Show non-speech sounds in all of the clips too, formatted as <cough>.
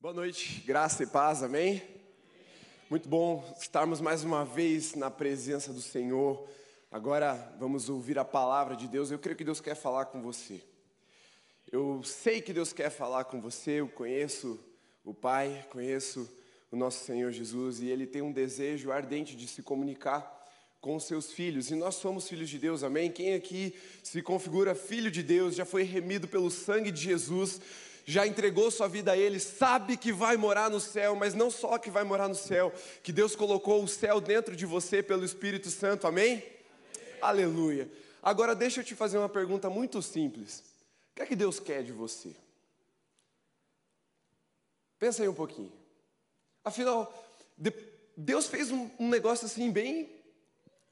Boa noite, graça e paz, amém? Muito bom estarmos mais uma vez na presença do Senhor. Agora vamos ouvir a palavra de Deus. Eu creio que Deus quer falar com você. Eu sei que Deus quer falar com você. Eu conheço o Pai, conheço o nosso Senhor Jesus e Ele tem um desejo ardente de se comunicar com os seus filhos. E nós somos filhos de Deus, amém? Quem aqui se configura filho de Deus, já foi remido pelo sangue de Jesus já entregou sua vida a Ele, sabe que vai morar no céu, mas não só que vai morar no céu, que Deus colocou o céu dentro de você pelo Espírito Santo, amém? amém. Aleluia. Agora deixa eu te fazer uma pergunta muito simples: o que é que Deus quer de você? Pensa aí um pouquinho. Afinal, Deus fez um, negócio assim bem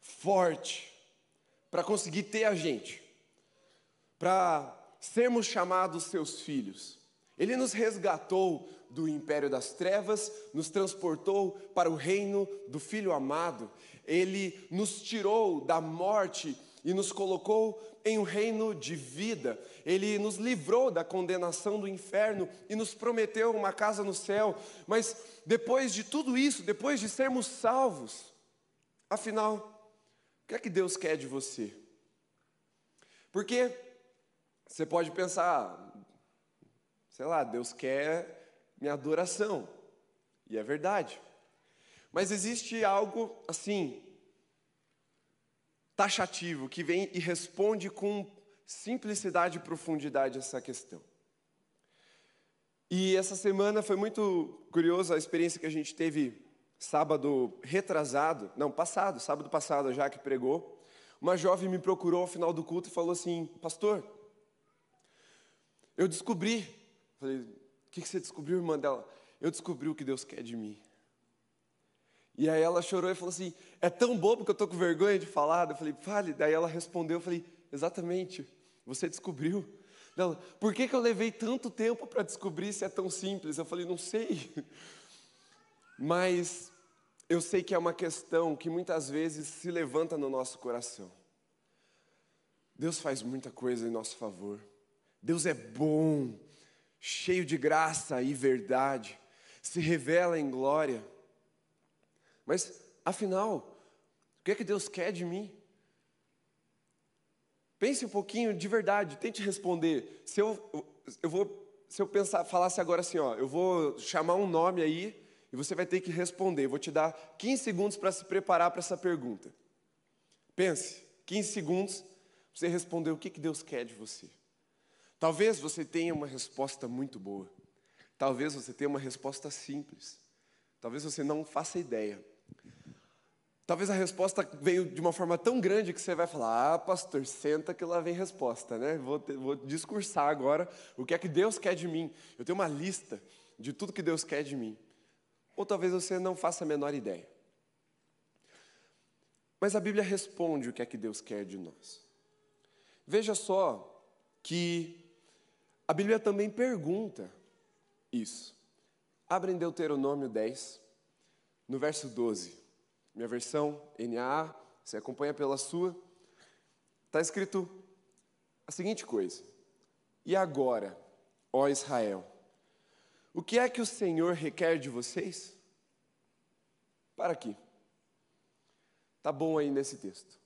forte para conseguir ter a gente, para sermos chamados seus filhos. Ele nos resgatou do império das trevas, nos transportou para o reino do Filho amado. Ele nos tirou da morte e nos colocou em um reino de vida. Ele nos livrou da condenação do inferno e nos prometeu uma casa no céu. Mas depois de tudo isso, depois de sermos salvos, afinal, o que é que Deus quer de você? Porque você pode pensar, sei lá, Deus quer minha adoração. E é verdade. Mas existe algo assim, taxativo, que vem e responde com simplicidade e profundidade essa questão. E essa semana foi muito curiosa a experiência que a gente teve sábado retrasado, não, passado, sábado passado, já que pregou. Uma jovem me procurou ao final do culto e falou assim: Pastor, eu descobri Falei, o que você descobriu, irmã dela? Eu descobri o que Deus quer de mim. E aí ela chorou e falou assim: é tão bobo que eu estou com vergonha de falar. Eu falei, fale. Daí ela respondeu, eu falei, exatamente, você descobriu. Ela, por que, que eu levei tanto tempo para descobrir se é tão simples? Eu falei, não sei. Mas eu sei que é uma questão que muitas vezes se levanta no nosso coração. Deus faz muita coisa em nosso favor. Deus é bom cheio de graça e verdade, se revela em glória. Mas, afinal, o que é que Deus quer de mim? Pense um pouquinho de verdade, tente responder. Se eu, eu vou, se eu pensar, falasse agora assim, ó, eu vou chamar um nome aí e você vai ter que responder. vou te dar 15 segundos para se preparar para essa pergunta. Pense, 15 segundos, você responder o que, que Deus quer de você. Talvez você tenha uma resposta muito boa. Talvez você tenha uma resposta simples. Talvez você não faça ideia. Talvez a resposta veio de uma forma tão grande que você vai falar: Ah, pastor, senta que lá vem resposta, né? Vou, vou discursar agora o que é que Deus quer de mim. Eu tenho uma lista de tudo que Deus quer de mim. Ou talvez você não faça a menor ideia. Mas a Bíblia responde o que é que Deus quer de nós. Veja só que a Bíblia também pergunta isso. Abre em Deuteronômio 10, no verso 12. Minha versão, NA, você acompanha pela sua. Está escrito a seguinte coisa: E agora, ó Israel, o que é que o Senhor requer de vocês? Para aqui. Tá bom aí nesse texto.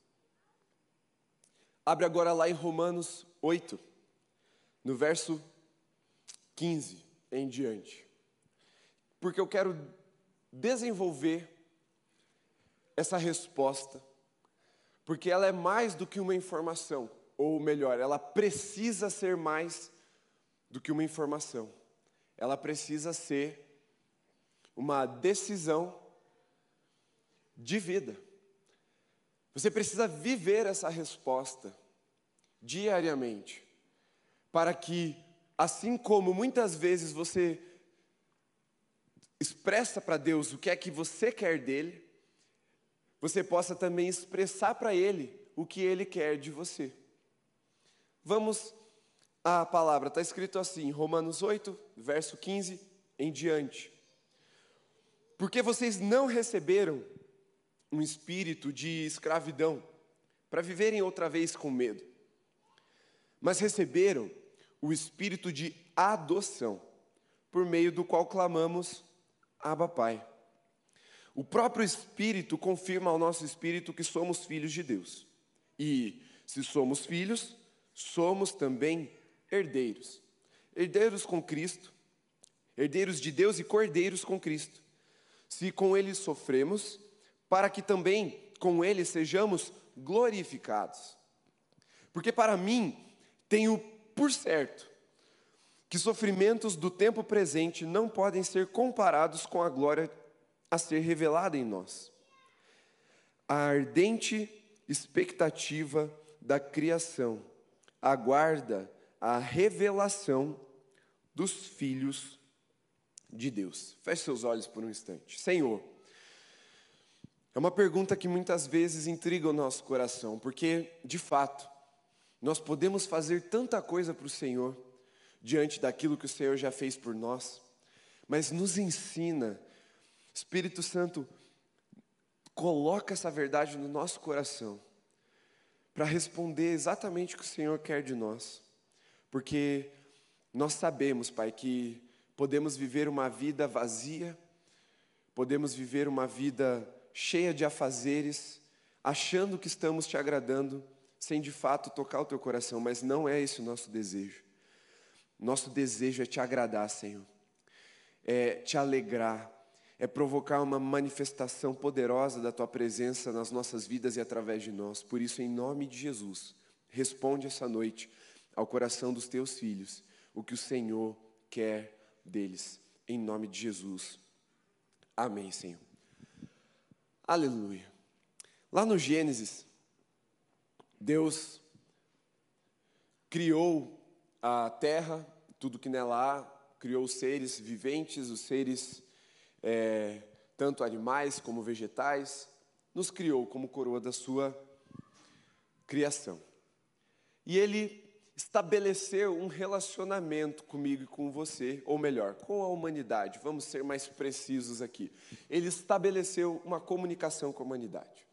Abre agora lá em Romanos 8 no verso 15 em diante. Porque eu quero desenvolver essa resposta, porque ela é mais do que uma informação, ou melhor, ela precisa ser mais do que uma informação. Ela precisa ser uma decisão de vida. Você precisa viver essa resposta diariamente para que, assim como muitas vezes você expressa para Deus o que é que você quer dele, você possa também expressar para Ele o que Ele quer de você. Vamos à palavra, está escrito assim, Romanos 8, verso 15 em diante. Porque vocês não receberam um espírito de escravidão para viverem outra vez com medo, mas receberam o espírito de adoção, por meio do qual clamamos Abba Pai. O próprio Espírito confirma ao nosso espírito que somos filhos de Deus. E, se somos filhos, somos também herdeiros. Herdeiros com Cristo, herdeiros de Deus e cordeiros com Cristo. Se com Ele sofremos, para que também com Ele sejamos glorificados. Porque para mim, tenho por certo que sofrimentos do tempo presente não podem ser comparados com a glória a ser revelada em nós. A ardente expectativa da criação aguarda a revelação dos filhos de Deus. Feche seus olhos por um instante. Senhor, é uma pergunta que muitas vezes intriga o nosso coração, porque, de fato, nós podemos fazer tanta coisa para o Senhor, diante daquilo que o Senhor já fez por nós, mas nos ensina, Espírito Santo, coloca essa verdade no nosso coração, para responder exatamente o que o Senhor quer de nós, porque nós sabemos, Pai, que podemos viver uma vida vazia, podemos viver uma vida cheia de afazeres, achando que estamos te agradando, sem de fato tocar o teu coração, mas não é esse o nosso desejo. Nosso desejo é te agradar, Senhor, é te alegrar, é provocar uma manifestação poderosa da tua presença nas nossas vidas e através de nós. Por isso, em nome de Jesus, responde essa noite ao coração dos teus filhos o que o Senhor quer deles. Em nome de Jesus. Amém, Senhor. Aleluia. Lá no Gênesis, Deus criou a terra, tudo que nela há, criou os seres viventes, os seres, é, tanto animais como vegetais, nos criou como coroa da sua criação. E Ele estabeleceu um relacionamento comigo e com você, ou melhor, com a humanidade. Vamos ser mais precisos aqui. Ele estabeleceu uma comunicação com a humanidade.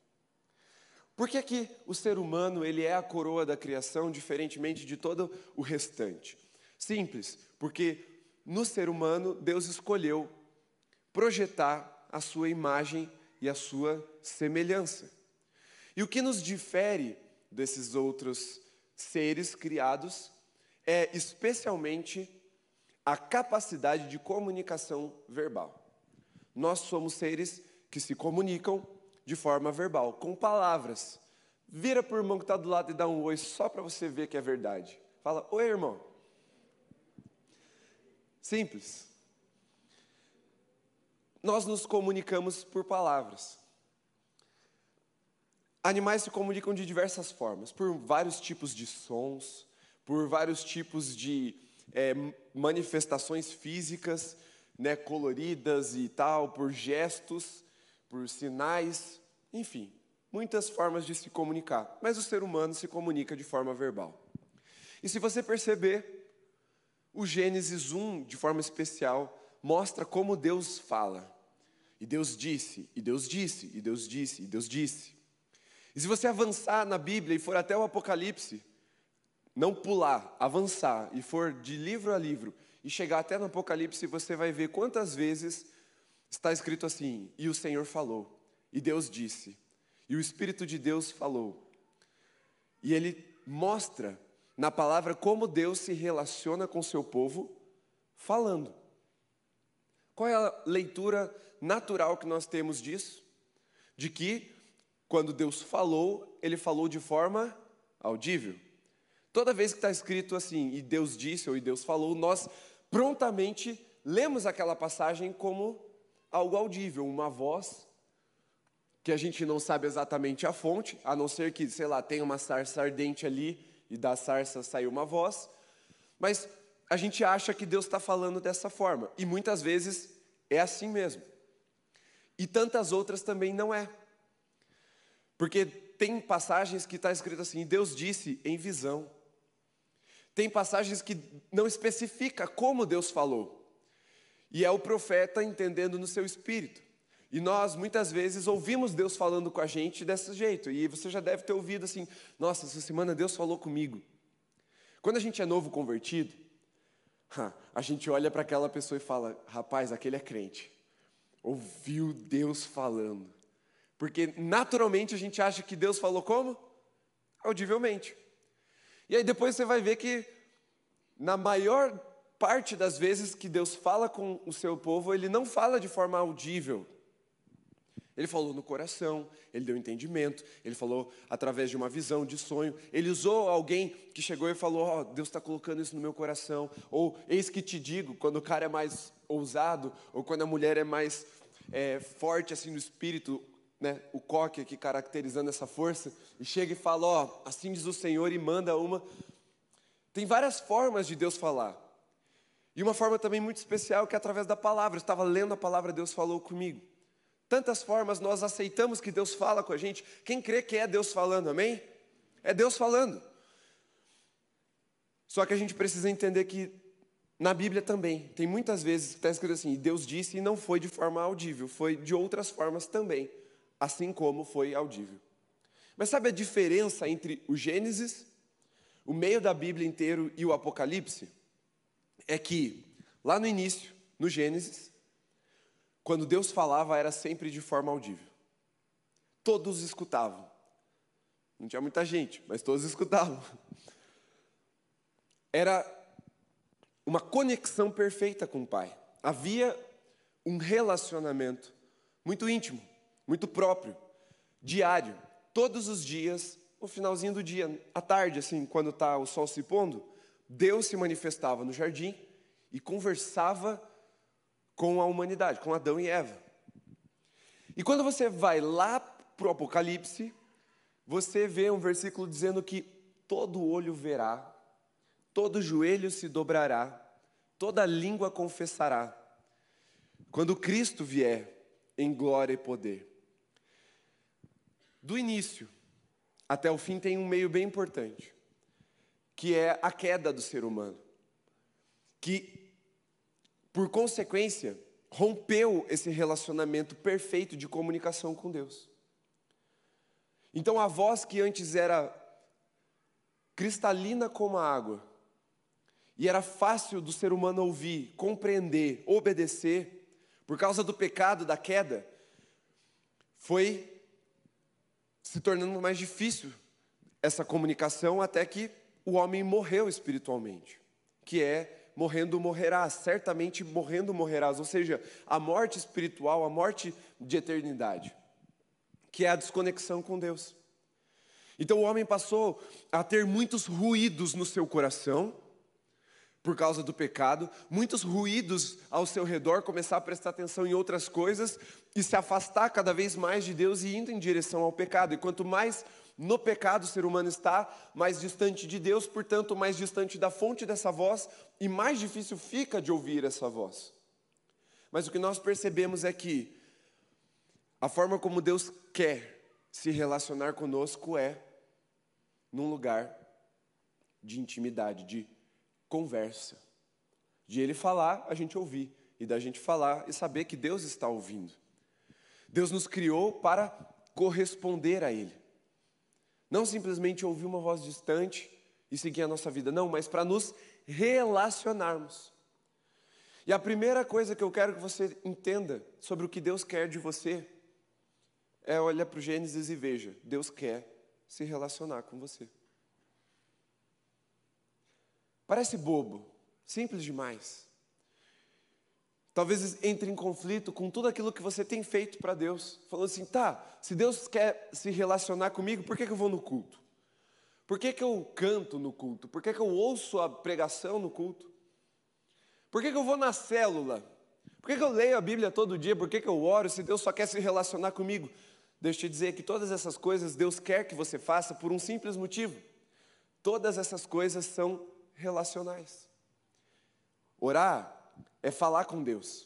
Por que, que o ser humano ele é a coroa da criação, diferentemente de todo o restante? Simples, porque no ser humano Deus escolheu projetar a sua imagem e a sua semelhança. E o que nos difere desses outros seres criados é especialmente a capacidade de comunicação verbal. Nós somos seres que se comunicam de forma verbal, com palavras. Vira para o irmão que está do lado e dá um oi só para você ver que é verdade. Fala, oi irmão. Simples. Nós nos comunicamos por palavras. Animais se comunicam de diversas formas, por vários tipos de sons, por vários tipos de é, manifestações físicas, né, coloridas e tal, por gestos por sinais, enfim, muitas formas de se comunicar. Mas o ser humano se comunica de forma verbal. E se você perceber, o Gênesis 1, de forma especial, mostra como Deus fala. E Deus disse, e Deus disse, e Deus disse, e Deus disse. E se você avançar na Bíblia e for até o Apocalipse, não pular, avançar e for de livro a livro e chegar até no Apocalipse, você vai ver quantas vezes Está escrito assim: E o Senhor falou, e Deus disse, e o Espírito de Deus falou. E ele mostra na palavra como Deus se relaciona com seu povo falando. Qual é a leitura natural que nós temos disso? De que quando Deus falou, ele falou de forma audível. Toda vez que está escrito assim, e Deus disse ou e Deus falou, nós prontamente lemos aquela passagem como algo audível, uma voz que a gente não sabe exatamente a fonte, a não ser que, sei lá, tenha uma sarça ardente ali e da sarça saiu uma voz, mas a gente acha que Deus está falando dessa forma, e muitas vezes é assim mesmo. E tantas outras também não é. Porque tem passagens que está escrito assim: Deus disse em visão. Tem passagens que não especifica como Deus falou. E é o profeta entendendo no seu espírito. E nós muitas vezes ouvimos Deus falando com a gente desse jeito. E você já deve ter ouvido assim: nossa, essa semana Deus falou comigo. Quando a gente é novo convertido, a gente olha para aquela pessoa e fala: rapaz, aquele é crente. Ouviu Deus falando. Porque naturalmente a gente acha que Deus falou como? Audivelmente. E aí depois você vai ver que, na maior parte das vezes que Deus fala com o seu povo, ele não fala de forma audível. Ele falou no coração, ele deu entendimento, ele falou através de uma visão, de sonho. Ele usou alguém que chegou e falou: Ó, oh, Deus está colocando isso no meu coração. Ou, eis que te digo, quando o cara é mais ousado, ou quando a mulher é mais é, forte assim no espírito, né, o coque aqui caracterizando essa força, e chega e fala: Ó, oh, assim diz o Senhor, e manda uma. Tem várias formas de Deus falar. E uma forma também muito especial que é através da palavra. Eu estava lendo a palavra, Deus falou comigo. Tantas formas nós aceitamos que Deus fala com a gente. Quem crê que é Deus falando, amém? É Deus falando. Só que a gente precisa entender que na Bíblia também, tem muitas vezes que está escrito assim: Deus disse e não foi de forma audível, foi de outras formas também, assim como foi audível. Mas sabe a diferença entre o Gênesis, o meio da Bíblia inteiro e o Apocalipse? É que, lá no início, no Gênesis, quando Deus falava, era sempre de forma audível. Todos escutavam. Não tinha muita gente, mas todos escutavam. Era uma conexão perfeita com o Pai. Havia um relacionamento muito íntimo, muito próprio, diário, todos os dias, no finalzinho do dia, à tarde, assim, quando está o sol se pondo, Deus se manifestava no jardim e conversava com a humanidade, com Adão e Eva. E quando você vai lá para o Apocalipse, você vê um versículo dizendo que todo olho verá, todo joelho se dobrará, toda língua confessará, quando Cristo vier em glória e poder. Do início até o fim tem um meio bem importante que é a queda do ser humano, que, por consequência, rompeu esse relacionamento perfeito de comunicação com Deus. Então, a voz que antes era cristalina como a água, e era fácil do ser humano ouvir, compreender, obedecer, por causa do pecado, da queda, foi se tornando mais difícil essa comunicação até que o homem morreu espiritualmente, que é morrendo morrerás, certamente morrendo morrerás, ou seja, a morte espiritual, a morte de eternidade, que é a desconexão com Deus. Então o homem passou a ter muitos ruídos no seu coração, por causa do pecado, muitos ruídos ao seu redor, começar a prestar atenção em outras coisas e se afastar cada vez mais de Deus e indo em direção ao pecado. E quanto mais no pecado o ser humano está mais distante de Deus, portanto, mais distante da fonte dessa voz e mais difícil fica de ouvir essa voz. Mas o que nós percebemos é que a forma como Deus quer se relacionar conosco é num lugar de intimidade, de conversa. De Ele falar, a gente ouvir, e da gente falar e saber que Deus está ouvindo. Deus nos criou para corresponder a Ele. Não simplesmente ouvir uma voz distante e seguir a nossa vida, não, mas para nos relacionarmos. E a primeira coisa que eu quero que você entenda sobre o que Deus quer de você é olhar para o Gênesis e veja: Deus quer se relacionar com você. Parece bobo, simples demais talvez entre em conflito com tudo aquilo que você tem feito para Deus. Falando assim, tá, se Deus quer se relacionar comigo, por que, que eu vou no culto? Por que, que eu canto no culto? Por que, que eu ouço a pregação no culto? Por que, que eu vou na célula? Por que, que eu leio a Bíblia todo dia? Por que, que eu oro se Deus só quer se relacionar comigo? Deixa eu te dizer que todas essas coisas Deus quer que você faça por um simples motivo. Todas essas coisas são relacionais. Orar é falar com Deus.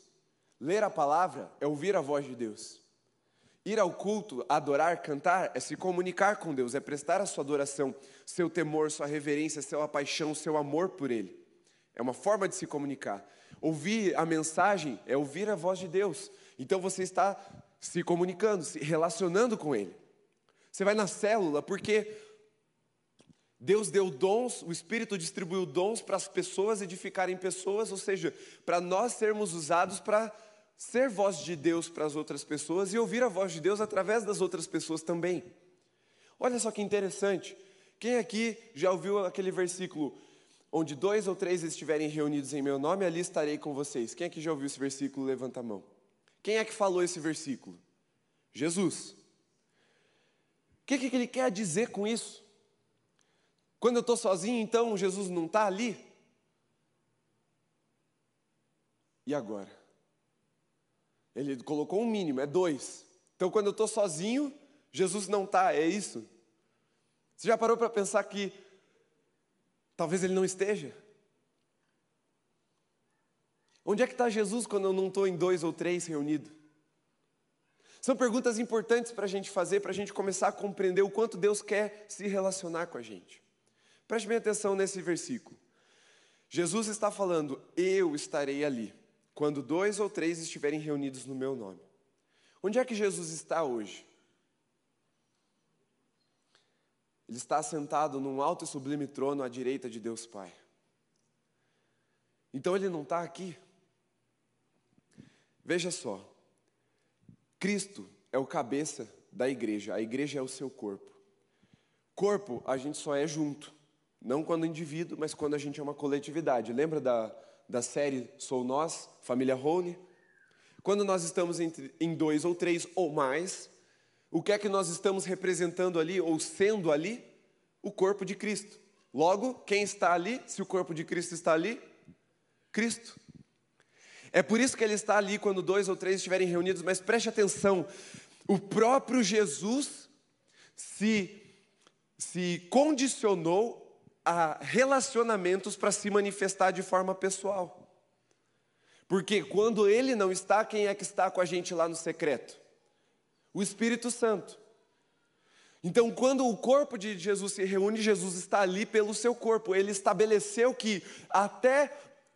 Ler a palavra é ouvir a voz de Deus. Ir ao culto, adorar, cantar é se comunicar com Deus, é prestar a sua adoração, seu temor, sua reverência, sua paixão, seu amor por Ele. É uma forma de se comunicar. Ouvir a mensagem é ouvir a voz de Deus. Então você está se comunicando, se relacionando com Ele. Você vai na célula porque Deus deu dons, o Espírito distribuiu dons para as pessoas edificarem pessoas, ou seja, para nós sermos usados para ser voz de Deus para as outras pessoas e ouvir a voz de Deus através das outras pessoas também. Olha só que interessante. Quem aqui já ouviu aquele versículo onde dois ou três estiverem reunidos em meu nome, ali estarei com vocês? Quem aqui já ouviu esse versículo? Levanta a mão. Quem é que falou esse versículo? Jesus. O que, que ele quer dizer com isso? Quando eu estou sozinho, então Jesus não está ali? E agora? Ele colocou um mínimo, é dois. Então, quando eu estou sozinho, Jesus não está, é isso? Você já parou para pensar que talvez ele não esteja? Onde é que está Jesus quando eu não estou em dois ou três reunidos? São perguntas importantes para a gente fazer, para a gente começar a compreender o quanto Deus quer se relacionar com a gente. Preste bem atenção nesse versículo. Jesus está falando: Eu estarei ali, quando dois ou três estiverem reunidos no meu nome. Onde é que Jesus está hoje? Ele está sentado num alto e sublime trono à direita de Deus Pai. Então ele não está aqui. Veja só, Cristo é o cabeça da igreja, a igreja é o seu corpo. Corpo, a gente só é junto. Não quando indivíduo, mas quando a gente é uma coletividade. Lembra da, da série Sou Nós, Família Rony? Quando nós estamos entre, em dois ou três ou mais, o que é que nós estamos representando ali ou sendo ali? O corpo de Cristo. Logo, quem está ali, se o corpo de Cristo está ali? Cristo. É por isso que ele está ali quando dois ou três estiverem reunidos, mas preste atenção: o próprio Jesus se, se condicionou a relacionamentos para se manifestar de forma pessoal. Porque quando ele não está, quem é que está com a gente lá no secreto? O Espírito Santo. Então, quando o corpo de Jesus se reúne, Jesus está ali pelo seu corpo. Ele estabeleceu que até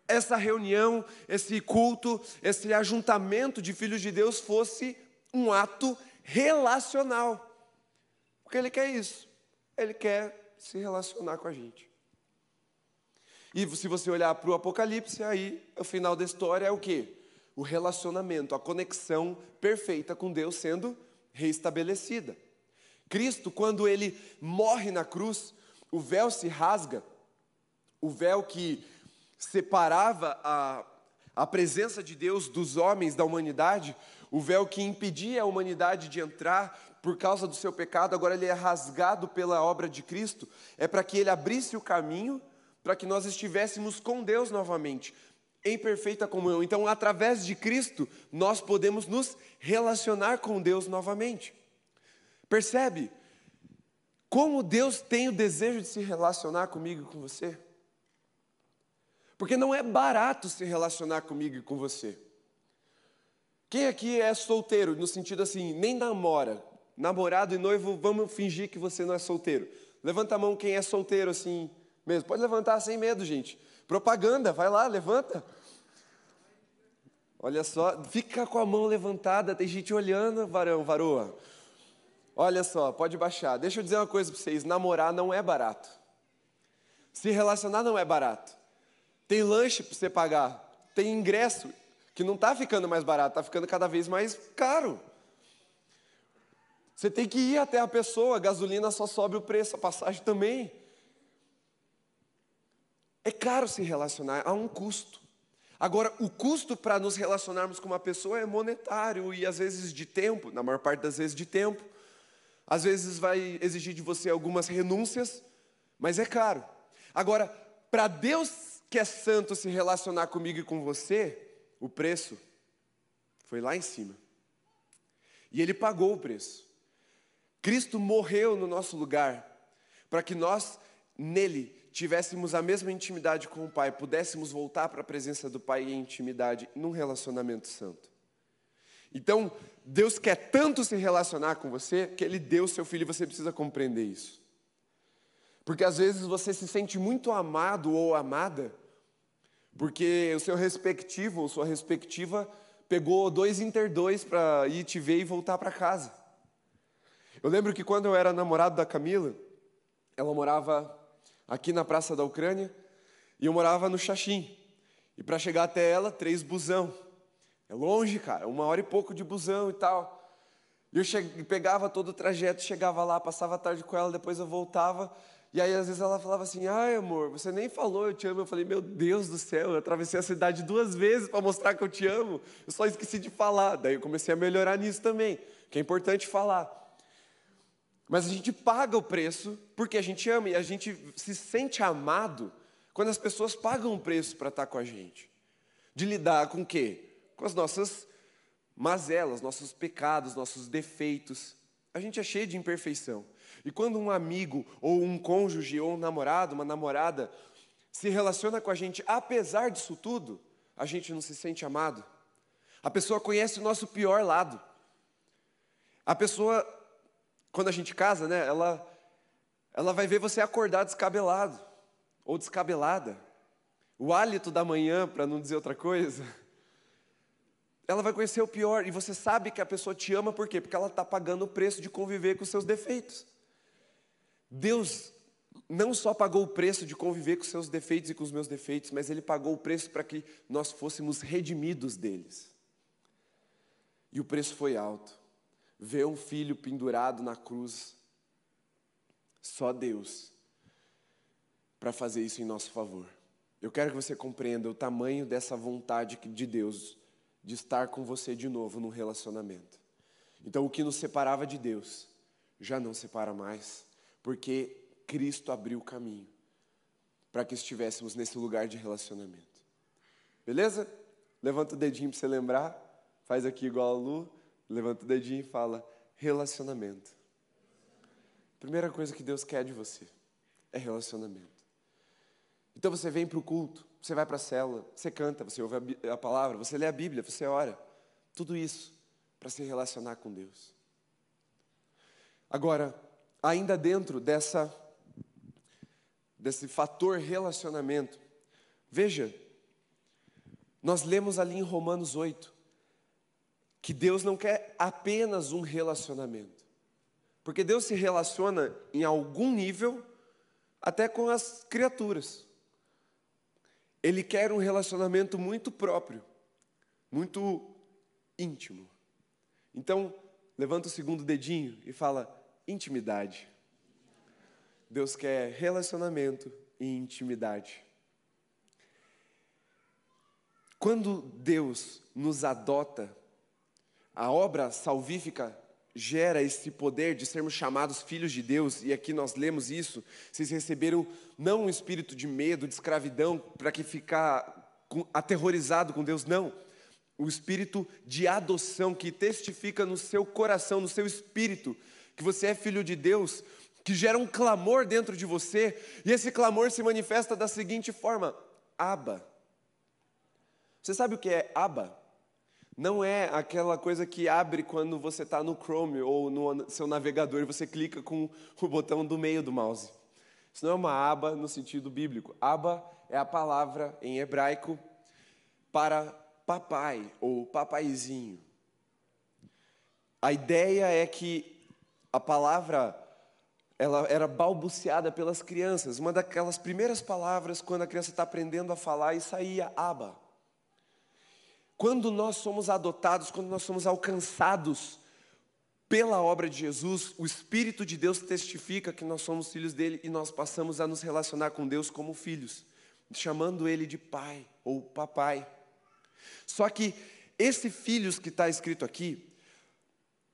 essa reunião, esse culto, esse ajuntamento de filhos de Deus fosse um ato relacional. Porque ele quer isso. Ele quer se relacionar com a gente. E se você olhar para o Apocalipse, aí o final da história é o quê? O relacionamento, a conexão perfeita com Deus sendo reestabelecida. Cristo, quando ele morre na cruz, o véu se rasga, o véu que separava a, a presença de Deus dos homens, da humanidade, o véu que impedia a humanidade de entrar por causa do seu pecado, agora ele é rasgado pela obra de Cristo, é para que ele abrisse o caminho para que nós estivéssemos com Deus novamente, em perfeita comunhão. Então, através de Cristo, nós podemos nos relacionar com Deus novamente. Percebe? Como Deus tem o desejo de se relacionar comigo e com você? Porque não é barato se relacionar comigo e com você. Quem aqui é solteiro, no sentido assim, nem namora, namorado e noivo, vamos fingir que você não é solteiro. Levanta a mão quem é solteiro assim mesmo. Pode levantar sem medo, gente. Propaganda, vai lá, levanta. Olha só, fica com a mão levantada, tem gente olhando, varão, varoa. Olha só, pode baixar. Deixa eu dizer uma coisa para vocês: namorar não é barato. Se relacionar não é barato. Tem lanche para você pagar, tem ingresso que não está ficando mais barato, está ficando cada vez mais caro. Você tem que ir até a pessoa, a gasolina só sobe o preço, a passagem também. É caro se relacionar, há um custo. Agora, o custo para nos relacionarmos com uma pessoa é monetário e às vezes de tempo, na maior parte das vezes de tempo. Às vezes vai exigir de você algumas renúncias, mas é caro. Agora, para Deus que é santo se relacionar comigo e com você, o preço foi lá em cima. E ele pagou o preço. Cristo morreu no nosso lugar, para que nós, nele, tivéssemos a mesma intimidade com o Pai, pudéssemos voltar para a presença do Pai em intimidade, num relacionamento santo. Então, Deus quer tanto se relacionar com você, que Ele deu seu filho e você precisa compreender isso. Porque às vezes você se sente muito amado ou amada, porque o seu respectivo ou sua respectiva pegou dois inter dois para ir te ver e voltar para casa. Eu lembro que quando eu era namorado da Camila, ela morava aqui na Praça da Ucrânia, e eu morava no Xaxim. E para chegar até ela, três busão. É longe, cara, uma hora e pouco de busão e tal. E eu cheguei, pegava todo o trajeto, chegava lá, passava a tarde com ela, depois eu voltava. E aí, às vezes, ela falava assim: Ai, amor, você nem falou eu te amo. Eu falei: Meu Deus do céu, eu atravessei a cidade duas vezes para mostrar que eu te amo. Eu só esqueci de falar. Daí eu comecei a melhorar nisso também, que é importante falar. Mas a gente paga o preço porque a gente ama e a gente se sente amado quando as pessoas pagam um preço para estar com a gente. De lidar com o quê? Com as nossas mazelas, nossos pecados, nossos defeitos. A gente é cheio de imperfeição. E quando um amigo, ou um cônjuge, ou um namorado, uma namorada, se relaciona com a gente, apesar disso tudo, a gente não se sente amado. A pessoa conhece o nosso pior lado. A pessoa quando a gente casa, né, ela, ela vai ver você acordar descabelado ou descabelada. O hálito da manhã, para não dizer outra coisa. <laughs> Ela vai conhecer o pior e você sabe que a pessoa te ama por quê? Porque ela está pagando o preço de conviver com os seus defeitos. Deus não só pagou o preço de conviver com os seus defeitos e com os meus defeitos, mas Ele pagou o preço para que nós fôssemos redimidos deles. E o preço foi alto ver um filho pendurado na cruz. Só Deus para fazer isso em nosso favor. Eu quero que você compreenda o tamanho dessa vontade de Deus de estar com você de novo num relacionamento. Então, o que nos separava de Deus já não separa mais, porque Cristo abriu o caminho para que estivéssemos nesse lugar de relacionamento. Beleza? Levanta o dedinho para você lembrar. Faz aqui igual a Lu. Levanta o dedinho e fala: relacionamento. Primeira coisa que Deus quer de você é relacionamento. Então você vem para o culto, você vai para a célula, você canta, você ouve a, a palavra, você lê a Bíblia, você ora. Tudo isso para se relacionar com Deus. Agora, ainda dentro dessa desse fator relacionamento, veja, nós lemos ali em Romanos 8 que Deus não quer apenas um relacionamento. Porque Deus se relaciona em algum nível até com as criaturas. Ele quer um relacionamento muito próprio, muito íntimo. Então, levanta o segundo dedinho e fala: intimidade. Deus quer relacionamento e intimidade. Quando Deus nos adota a obra salvífica gera esse poder de sermos chamados filhos de Deus, e aqui nós lemos isso. Vocês receberam não um espírito de medo, de escravidão, para que ficar aterrorizado com Deus, não. O espírito de adoção que testifica no seu coração, no seu espírito, que você é filho de Deus, que gera um clamor dentro de você, e esse clamor se manifesta da seguinte forma: Aba. Você sabe o que é Aba? Não é aquela coisa que abre quando você está no Chrome ou no seu navegador e você clica com o botão do meio do mouse. Isso não é uma aba no sentido bíblico. Aba é a palavra em hebraico para papai ou papaizinho. A ideia é que a palavra ela era balbuciada pelas crianças. Uma daquelas primeiras palavras quando a criança está aprendendo a falar e saía aba. Quando nós somos adotados, quando nós somos alcançados pela obra de Jesus, o Espírito de Deus testifica que nós somos filhos dele e nós passamos a nos relacionar com Deus como filhos, chamando ele de pai ou papai. Só que esse filhos que está escrito aqui,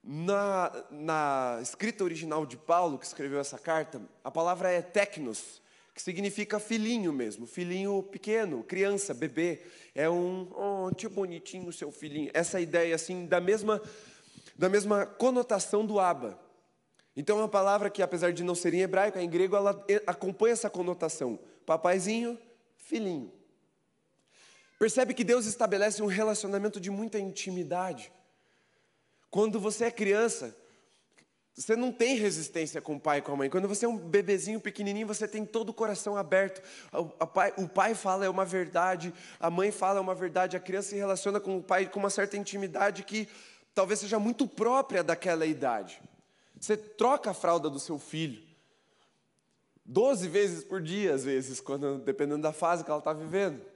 na, na escrita original de Paulo, que escreveu essa carta, a palavra é tecnos, que significa filhinho mesmo, filhinho pequeno, criança, bebê. É um, oh, que bonitinho seu filhinho. Essa ideia assim da mesma da mesma conotação do aba. Então é uma palavra que apesar de não ser em hebraico, em grego ela acompanha essa conotação. Papaizinho, filhinho. Percebe que Deus estabelece um relacionamento de muita intimidade. Quando você é criança, você não tem resistência com o pai e com a mãe. Quando você é um bebezinho pequenininho, você tem todo o coração aberto. O pai, o pai fala é uma verdade, a mãe fala é uma verdade, a criança se relaciona com o pai com uma certa intimidade que talvez seja muito própria daquela idade. Você troca a fralda do seu filho. doze vezes por dia, às vezes, quando, dependendo da fase que ela está vivendo.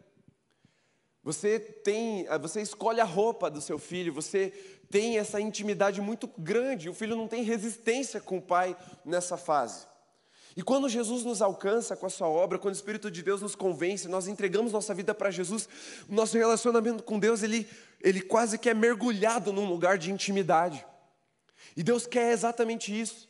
Você tem, você escolhe a roupa do seu filho, você tem essa intimidade muito grande. O filho não tem resistência com o pai nessa fase. E quando Jesus nos alcança com a sua obra, quando o Espírito de Deus nos convence, nós entregamos nossa vida para Jesus, nosso relacionamento com Deus, ele, ele quase que é mergulhado num lugar de intimidade. E Deus quer exatamente isso.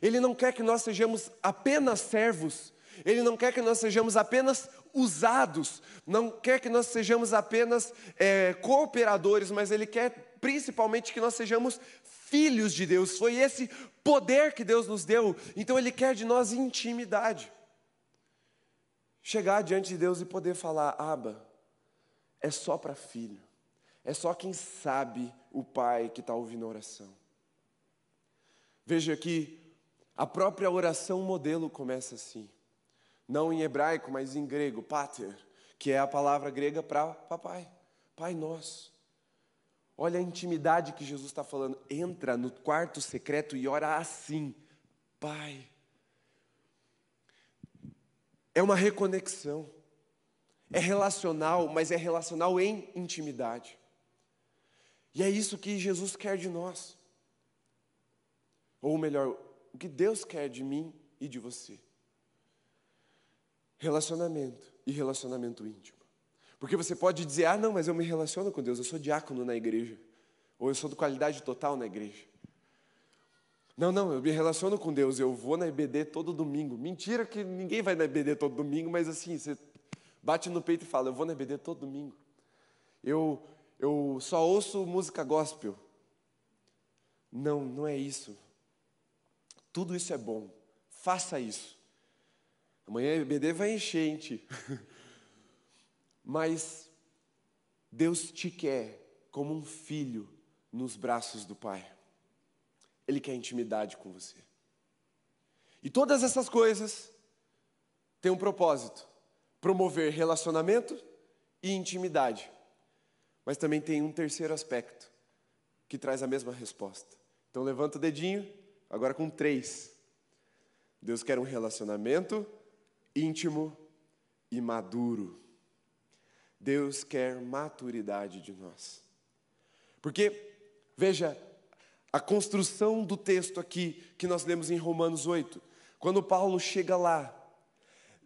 Ele não quer que nós sejamos apenas servos, Ele não quer que nós sejamos apenas usados, não quer que nós sejamos apenas é, cooperadores, mas Ele quer principalmente que nós sejamos filhos de Deus. Foi esse poder que Deus nos deu. Então Ele quer de nós intimidade. Chegar diante de Deus e poder falar, Aba, é só para filho. É só quem sabe o pai que está ouvindo a oração. Veja que a própria oração modelo começa assim. Não em hebraico, mas em grego, pater, que é a palavra grega para papai, pai nosso. Olha a intimidade que Jesus está falando. Entra no quarto secreto e ora assim: Pai. É uma reconexão. É relacional, mas é relacional em intimidade. E é isso que Jesus quer de nós. Ou melhor, o que Deus quer de mim e de você. Relacionamento e relacionamento íntimo. Porque você pode dizer, ah, não, mas eu me relaciono com Deus, eu sou diácono na igreja. Ou eu sou de qualidade total na igreja. Não, não, eu me relaciono com Deus, eu vou na IBD todo domingo. Mentira que ninguém vai na IBD todo domingo, mas assim, você bate no peito e fala, eu vou na IBD todo domingo. Eu, eu só ouço música gospel. Não, não é isso. Tudo isso é bom. Faça isso. Amanhã a IBD vai encher, hein, <laughs> Mas Deus te quer como um filho nos braços do Pai. Ele quer intimidade com você. E todas essas coisas têm um propósito: promover relacionamento e intimidade. Mas também tem um terceiro aspecto que traz a mesma resposta. Então levanta o dedinho, agora com três. Deus quer um relacionamento íntimo e maduro. Deus quer maturidade de nós. Porque, veja, a construção do texto aqui que nós lemos em Romanos 8, quando Paulo chega lá,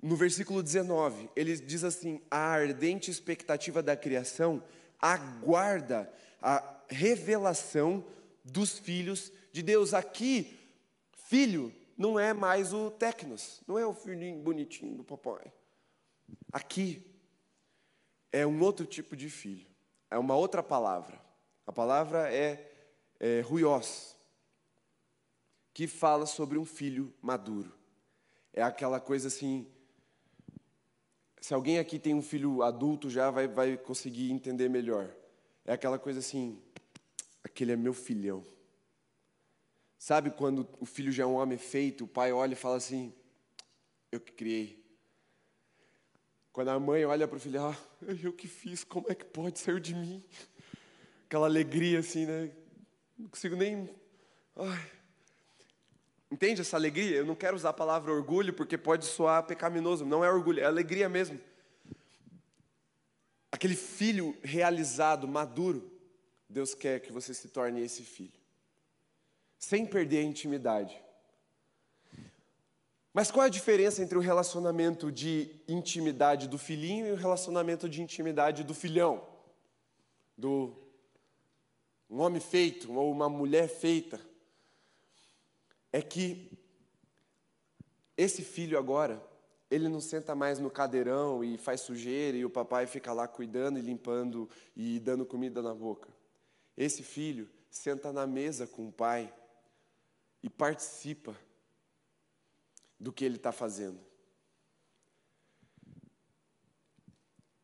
no versículo 19, ele diz assim: a ardente expectativa da criação aguarda a revelação dos filhos de Deus. Aqui, filho não é mais o Tecnos, não é o filhinho bonitinho do papai. Aqui, é um outro tipo de filho, é uma outra palavra. A palavra é, é ruios, que fala sobre um filho maduro. É aquela coisa assim. Se alguém aqui tem um filho adulto, já vai, vai conseguir entender melhor. É aquela coisa assim: aquele é meu filhão. Sabe quando o filho já é um homem feito, o pai olha e fala assim: Eu que criei. Quando a mãe olha para o filho, ah, eu que fiz, como é que pode sair de mim? Aquela alegria assim, né? Não consigo nem. Ai. Entende essa alegria? Eu não quero usar a palavra orgulho porque pode soar pecaminoso. Não é orgulho, é alegria mesmo. Aquele filho realizado, maduro, Deus quer que você se torne esse filho, sem perder a intimidade. Mas qual é a diferença entre o relacionamento de intimidade do filhinho e o relacionamento de intimidade do filhão? Do um homem feito ou uma mulher feita? É que esse filho agora, ele não senta mais no cadeirão e faz sujeira e o papai fica lá cuidando e limpando e dando comida na boca. Esse filho senta na mesa com o pai e participa do que ele está fazendo.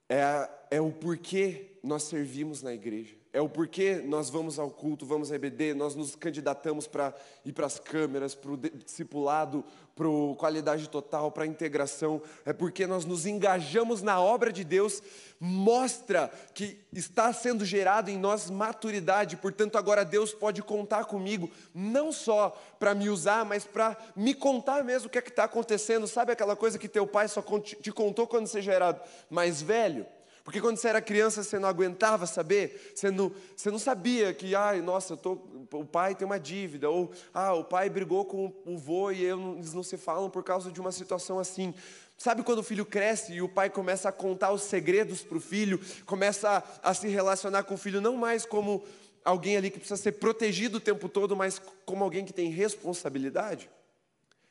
É, é o porquê nós servimos na igreja. É o porquê nós vamos ao culto, vamos à EBD, nós nos candidatamos para ir para as câmeras, para o discipulado, para qualidade total, para a integração. É porque nós nos engajamos na obra de Deus, mostra que está sendo gerado em nós maturidade, portanto, agora Deus pode contar comigo, não só para me usar, mas para me contar mesmo o que é que está acontecendo. Sabe aquela coisa que teu pai só te contou quando você já era mais velho? Porque quando você era criança, você não aguentava saber, você não, você não sabia que, ai, nossa, tô, o pai tem uma dívida, ou, ah, o pai brigou com o vô e eles não se falam por causa de uma situação assim. Sabe quando o filho cresce e o pai começa a contar os segredos para o filho, começa a, a se relacionar com o filho, não mais como alguém ali que precisa ser protegido o tempo todo, mas como alguém que tem responsabilidade?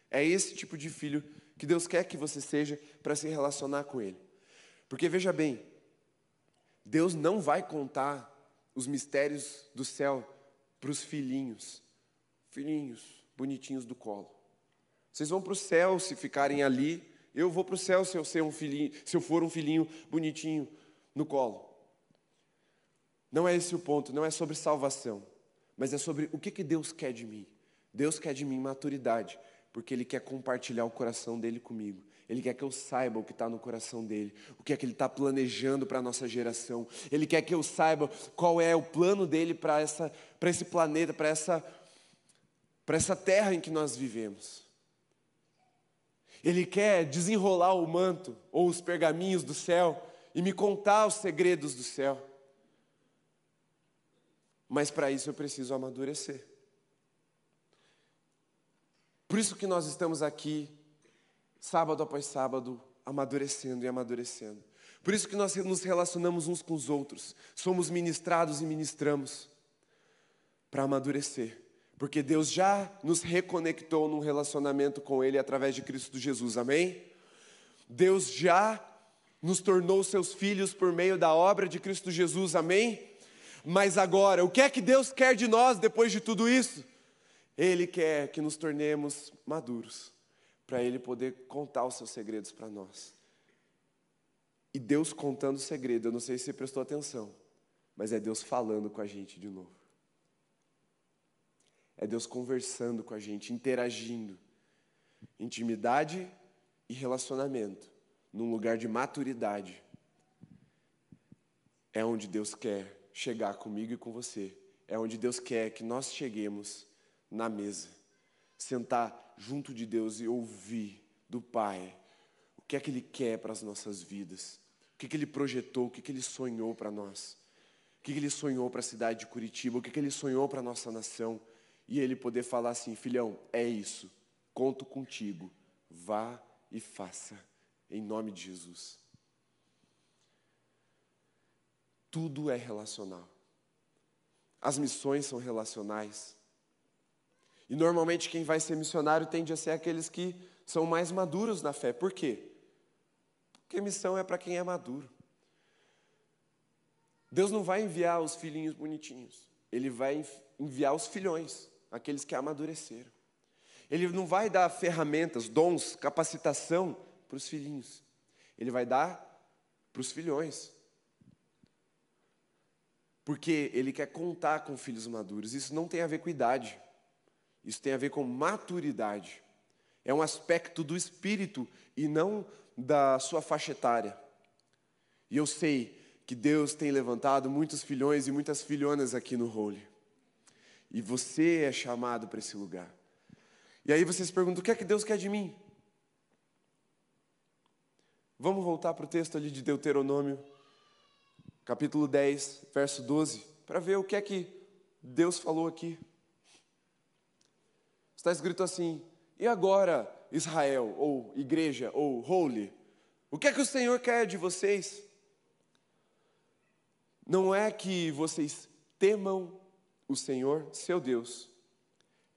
É esse tipo de filho que Deus quer que você seja para se relacionar com Ele. Porque veja bem, Deus não vai contar os mistérios do céu para os filhinhos, filhinhos bonitinhos do colo. Vocês vão para o céu se ficarem ali, eu vou para o céu se eu, ser um filhinho, se eu for um filhinho bonitinho no colo. Não é esse o ponto, não é sobre salvação, mas é sobre o que, que Deus quer de mim. Deus quer de mim maturidade, porque Ele quer compartilhar o coração dele comigo. Ele quer que eu saiba o que está no coração dele, o que é que ele está planejando para a nossa geração. Ele quer que eu saiba qual é o plano dele para esse planeta, para essa, essa terra em que nós vivemos. Ele quer desenrolar o manto ou os pergaminhos do céu e me contar os segredos do céu. Mas para isso eu preciso amadurecer. Por isso que nós estamos aqui sábado após sábado, amadurecendo e amadurecendo. Por isso que nós nos relacionamos uns com os outros, somos ministrados e ministramos para amadurecer, porque Deus já nos reconectou num relacionamento com Ele através de Cristo Jesus, amém? Deus já nos tornou seus filhos por meio da obra de Cristo Jesus, amém? Mas agora, o que é que Deus quer de nós depois de tudo isso? Ele quer que nos tornemos maduros para Ele poder contar os seus segredos para nós. E Deus contando o segredo, eu não sei se você prestou atenção, mas é Deus falando com a gente de novo. É Deus conversando com a gente, interagindo. Intimidade e relacionamento, num lugar de maturidade, é onde Deus quer chegar comigo e com você. É onde Deus quer que nós cheguemos na mesa, sentar junto de Deus e ouvir do Pai o que é que Ele quer para as nossas vidas, o que, é que Ele projetou, o que, é que Ele sonhou para nós, o que, é que Ele sonhou para a cidade de Curitiba, o que, é que Ele sonhou para a nossa nação, e Ele poder falar assim: filhão, é isso, conto contigo, vá e faça, em nome de Jesus. Tudo é relacional. As missões são relacionais. E normalmente quem vai ser missionário tende a ser aqueles que são mais maduros na fé. Por quê? Porque missão é para quem é maduro. Deus não vai enviar os filhinhos bonitinhos. Ele vai enviar os filhões, aqueles que amadureceram. Ele não vai dar ferramentas, dons, capacitação para os filhinhos. Ele vai dar para os filhões. Porque ele quer contar com filhos maduros. Isso não tem a ver com idade. Isso tem a ver com maturidade. É um aspecto do espírito e não da sua faixa etária. E eu sei que Deus tem levantado muitos filhões e muitas filhonas aqui no Holy. E você é chamado para esse lugar. E aí você se pergunta: o que é que Deus quer de mim? Vamos voltar para o texto ali de Deuteronômio, capítulo 10, verso 12, para ver o que é que Deus falou aqui. Está escrito assim: e agora, Israel, ou igreja, ou holy, o que é que o Senhor quer de vocês? Não é que vocês temam o Senhor, seu Deus,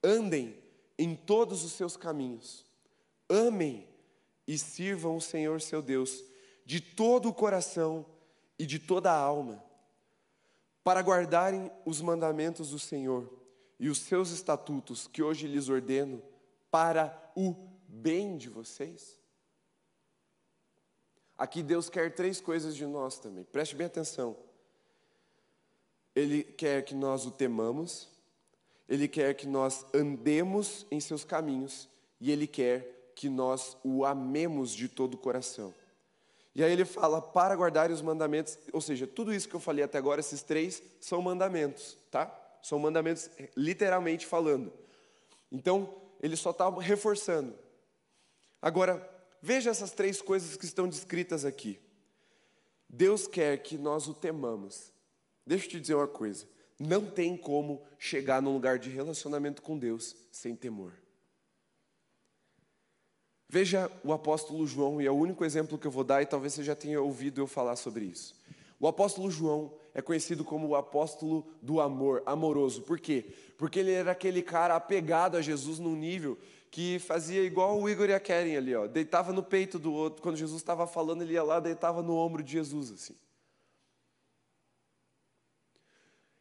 andem em todos os seus caminhos, amem e sirvam o Senhor, seu Deus, de todo o coração e de toda a alma, para guardarem os mandamentos do Senhor e os seus estatutos que hoje lhes ordeno para o bem de vocês? Aqui Deus quer três coisas de nós também, preste bem atenção. Ele quer que nós o temamos, Ele quer que nós andemos em seus caminhos e Ele quer que nós o amemos de todo o coração. E aí ele fala para guardar os mandamentos, ou seja, tudo isso que eu falei até agora, esses três, são mandamentos, tá? São mandamentos literalmente falando. Então, ele só está reforçando. Agora, veja essas três coisas que estão descritas aqui. Deus quer que nós o temamos. Deixa eu te dizer uma coisa: não tem como chegar num lugar de relacionamento com Deus sem temor. Veja o apóstolo João, e é o único exemplo que eu vou dar, e talvez você já tenha ouvido eu falar sobre isso. O apóstolo João é conhecido como o apóstolo do amor, amoroso. Por quê? Porque ele era aquele cara apegado a Jesus num nível que fazia igual o Igor e a Keren ali, ó. Deitava no peito do outro, quando Jesus estava falando, ele ia lá, deitava no ombro de Jesus, assim.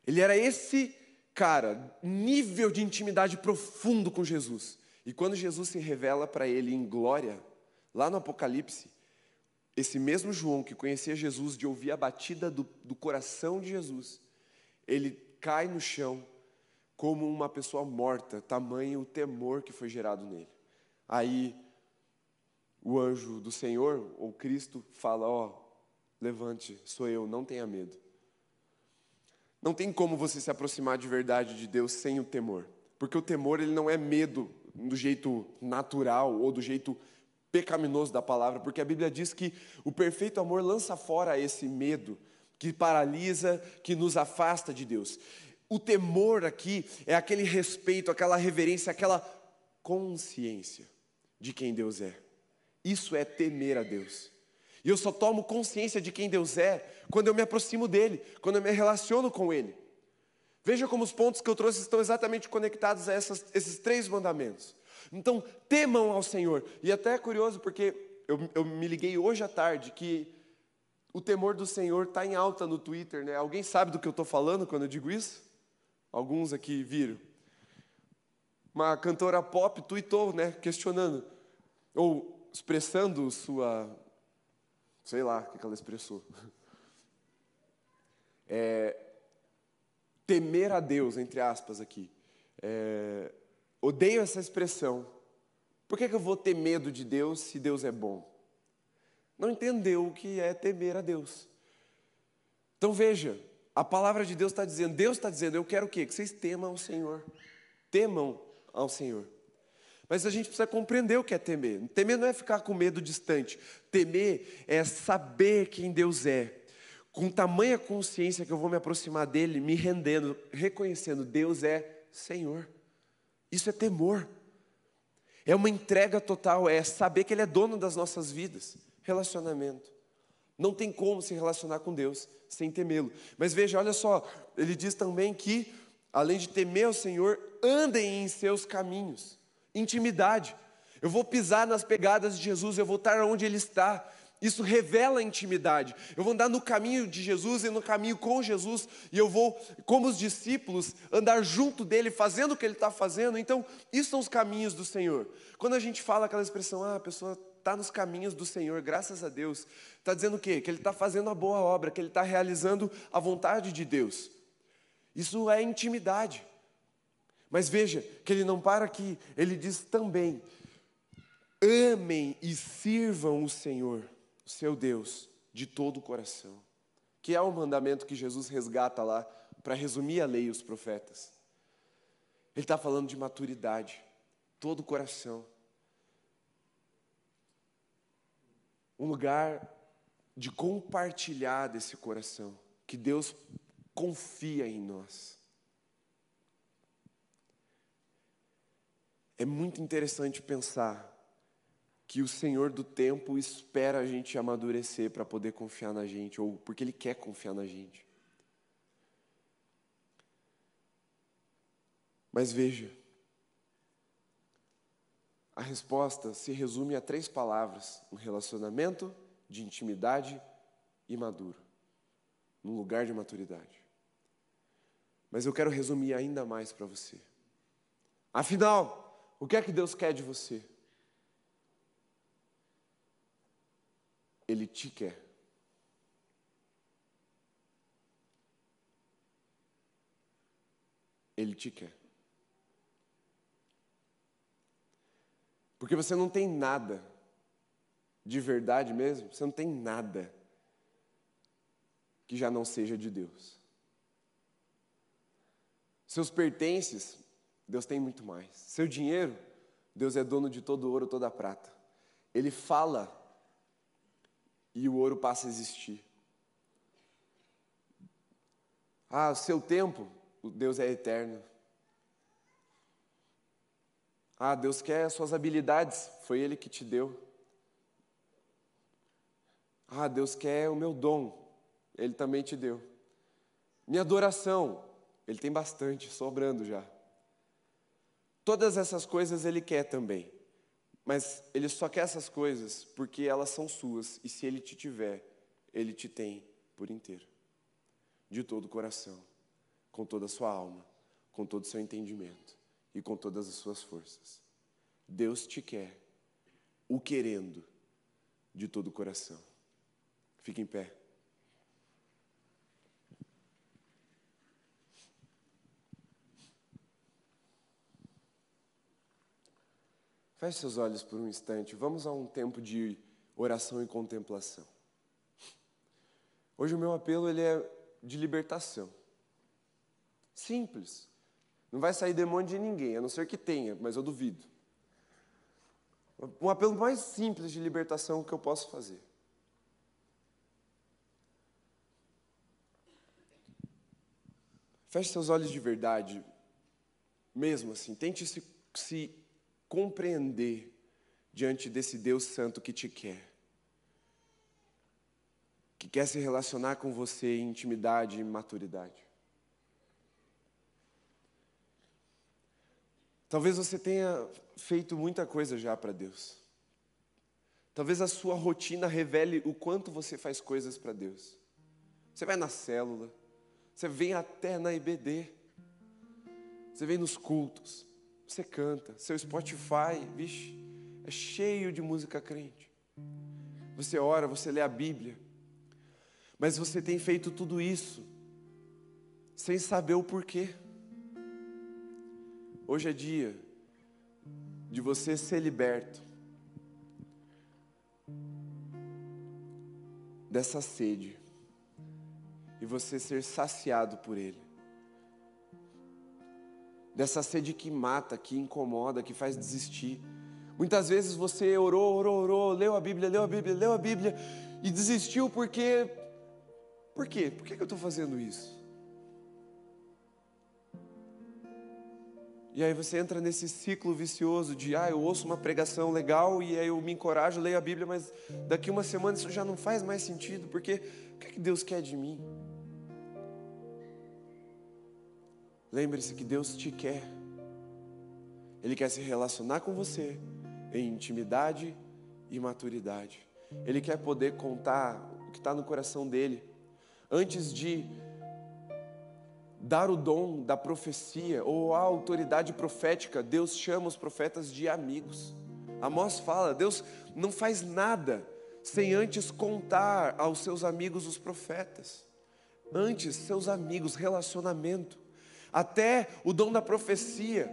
Ele era esse cara, nível de intimidade profundo com Jesus. E quando Jesus se revela para ele em glória, lá no Apocalipse, esse mesmo João que conhecia Jesus, de ouvir a batida do, do coração de Jesus, ele cai no chão como uma pessoa morta, tamanho o temor que foi gerado nele. Aí o anjo do Senhor, ou Cristo, fala: Ó, oh, levante, sou eu, não tenha medo. Não tem como você se aproximar de verdade de Deus sem o temor, porque o temor ele não é medo do jeito natural ou do jeito pecaminoso da palavra, porque a Bíblia diz que o perfeito amor lança fora esse medo que paralisa, que nos afasta de Deus. O temor aqui é aquele respeito, aquela reverência, aquela consciência de quem Deus é. Isso é temer a Deus. E eu só tomo consciência de quem Deus é quando eu me aproximo dele, quando eu me relaciono com ele. Veja como os pontos que eu trouxe estão exatamente conectados a essas, esses três mandamentos. Então, temam ao Senhor. E até é curioso, porque eu, eu me liguei hoje à tarde que o temor do Senhor está em alta no Twitter. Né? Alguém sabe do que eu estou falando quando eu digo isso? Alguns aqui viram. Uma cantora pop tweetou, né, questionando, ou expressando sua. Sei lá o que ela expressou. <laughs> É, temer a Deus, entre aspas aqui. É, odeio essa expressão. Por que, que eu vou ter medo de Deus se Deus é bom? Não entendeu o que é temer a Deus. Então veja, a palavra de Deus está dizendo, Deus está dizendo, eu quero o quê? Que vocês temam ao Senhor. Temam ao Senhor. Mas a gente precisa compreender o que é temer. Temer não é ficar com medo distante. Temer é saber quem Deus é com tamanha consciência que eu vou me aproximar dele, me rendendo, reconhecendo Deus é Senhor. Isso é temor. É uma entrega total, é saber que Ele é dono das nossas vidas. Relacionamento. Não tem como se relacionar com Deus sem temê-lo. Mas veja, olha só, ele diz também que, além de temer o Senhor, andem em seus caminhos. Intimidade. Eu vou pisar nas pegadas de Jesus, eu vou estar onde Ele está. Isso revela intimidade. Eu vou andar no caminho de Jesus e no caminho com Jesus, e eu vou, como os discípulos, andar junto dele, fazendo o que ele está fazendo. Então, isso são os caminhos do Senhor. Quando a gente fala aquela expressão, ah, a pessoa está nos caminhos do Senhor, graças a Deus, está dizendo o quê? Que ele está fazendo a boa obra, que ele está realizando a vontade de Deus. Isso é intimidade. Mas veja que ele não para aqui, ele diz também: amem e sirvam o Senhor o seu Deus de todo o coração, que é o mandamento que Jesus resgata lá para resumir a lei e os profetas. Ele está falando de maturidade, todo o coração. Um lugar de compartilhar desse coração, que Deus confia em nós. É muito interessante pensar que o Senhor do tempo espera a gente amadurecer para poder confiar na gente, ou porque Ele quer confiar na gente. Mas veja, a resposta se resume a três palavras: um relacionamento de intimidade e maduro, num lugar de maturidade. Mas eu quero resumir ainda mais para você. Afinal, o que é que Deus quer de você? Ele te quer. Ele te quer. Porque você não tem nada de verdade mesmo, você não tem nada que já não seja de Deus. Seus pertences, Deus tem muito mais. Seu dinheiro, Deus é dono de todo ouro, toda prata. Ele fala e o ouro passa a existir. Ah, o seu tempo, Deus é eterno. Ah, Deus quer as suas habilidades, foi Ele que te deu. Ah, Deus quer o meu dom, Ele também te deu. Minha adoração, Ele tem bastante, sobrando já. Todas essas coisas Ele quer também, mas Ele só quer essas coisas porque elas são suas, e se Ele te tiver, Ele te tem por inteiro, de todo o coração, com toda a sua alma, com todo o seu entendimento e com todas as suas forças. Deus te quer, o querendo, de todo o coração. Fique em pé. Feche seus olhos por um instante. Vamos a um tempo de oração e contemplação. Hoje o meu apelo ele é de libertação. Simples. Não vai sair demônio de ninguém, a não ser que tenha, mas eu duvido. Um apelo mais simples de libertação que eu posso fazer. Feche seus olhos de verdade, mesmo assim. Tente se, se compreender diante desse Deus Santo que te quer, que quer se relacionar com você em intimidade e maturidade. Talvez você tenha feito muita coisa já para Deus. Talvez a sua rotina revele o quanto você faz coisas para Deus. Você vai na célula, você vem até na IBD, você vem nos cultos, você canta, seu Spotify, vixe, é cheio de música crente. Você ora, você lê a Bíblia, mas você tem feito tudo isso sem saber o porquê. Hoje é dia de você ser liberto dessa sede e você ser saciado por Ele. Dessa sede que mata, que incomoda, que faz desistir. Muitas vezes você orou, orou, orou, leu a Bíblia, leu a Bíblia, leu a Bíblia e desistiu porque. Por quê? Por que eu estou fazendo isso? E aí você entra nesse ciclo vicioso de, ah, eu ouço uma pregação legal e aí eu me encorajo, leio a Bíblia, mas daqui uma semana isso já não faz mais sentido, porque o que, é que Deus quer de mim? Lembre-se que Deus te quer. Ele quer se relacionar com você em intimidade e maturidade. Ele quer poder contar o que está no coração dele. Antes de dar o dom da profecia ou a autoridade profética, Deus chama os profetas de amigos. Amós fala: Deus não faz nada sem antes contar aos seus amigos os profetas. Antes, seus amigos, relacionamento. Até o dom da profecia,